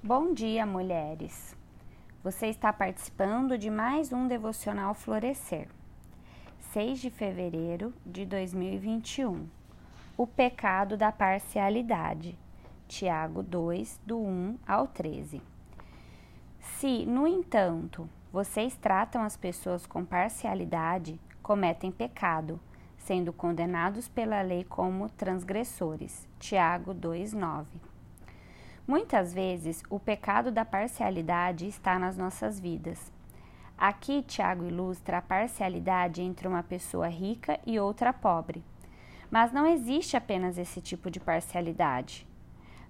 Bom dia, mulheres! Você está participando de mais um Devocional Florescer. 6 de fevereiro de 2021. O pecado da parcialidade. Tiago 2, do 1 ao 13. Se, no entanto, vocês tratam as pessoas com parcialidade, cometem pecado, sendo condenados pela lei como transgressores. Tiago 2:9. Muitas vezes, o pecado da parcialidade está nas nossas vidas. Aqui, Tiago ilustra a parcialidade entre uma pessoa rica e outra pobre. Mas não existe apenas esse tipo de parcialidade.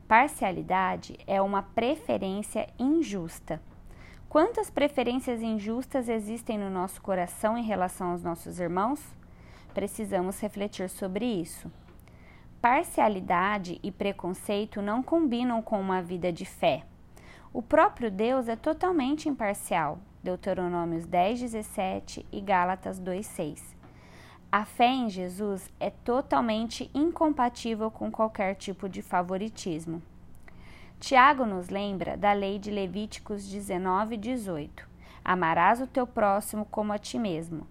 Parcialidade é uma preferência injusta. Quantas preferências injustas existem no nosso coração em relação aos nossos irmãos? Precisamos refletir sobre isso. Parcialidade e preconceito não combinam com uma vida de fé. O próprio Deus é totalmente imparcial. Deuteronômios 10, 17 e Gálatas 2, 6. A fé em Jesus é totalmente incompatível com qualquer tipo de favoritismo. Tiago nos lembra da lei de Levíticos 19, 18. Amarás o teu próximo como a ti mesmo.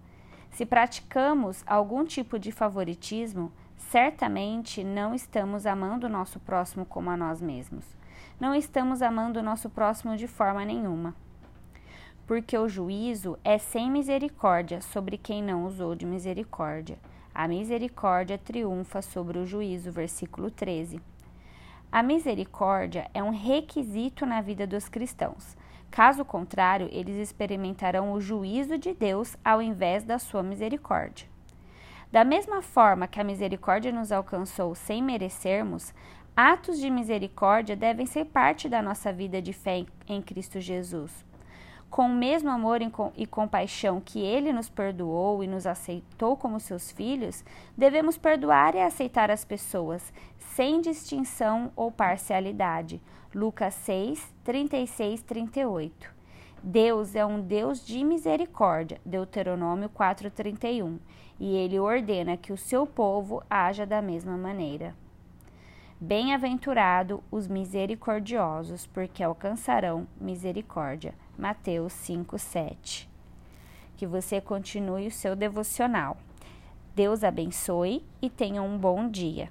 Se praticamos algum tipo de favoritismo, certamente não estamos amando o nosso próximo como a nós mesmos. Não estamos amando o nosso próximo de forma nenhuma. Porque o juízo é sem misericórdia sobre quem não usou de misericórdia. A misericórdia triunfa sobre o juízo. Versículo 13. A misericórdia é um requisito na vida dos cristãos. Caso contrário, eles experimentarão o juízo de Deus ao invés da sua misericórdia. Da mesma forma que a misericórdia nos alcançou sem merecermos, atos de misericórdia devem ser parte da nossa vida de fé em Cristo Jesus. Com o mesmo amor e compaixão que Ele nos perdoou e nos aceitou como seus filhos, devemos perdoar e aceitar as pessoas, sem distinção ou parcialidade. Lucas 6, 36, 38. Deus é um Deus de misericórdia, Deuteronômio 4:31, e ele ordena que o seu povo haja da mesma maneira. Bem-aventurado os misericordiosos, porque alcançarão misericórdia. Mateus 5:7. Que você continue o seu devocional. Deus abençoe e tenha um bom dia.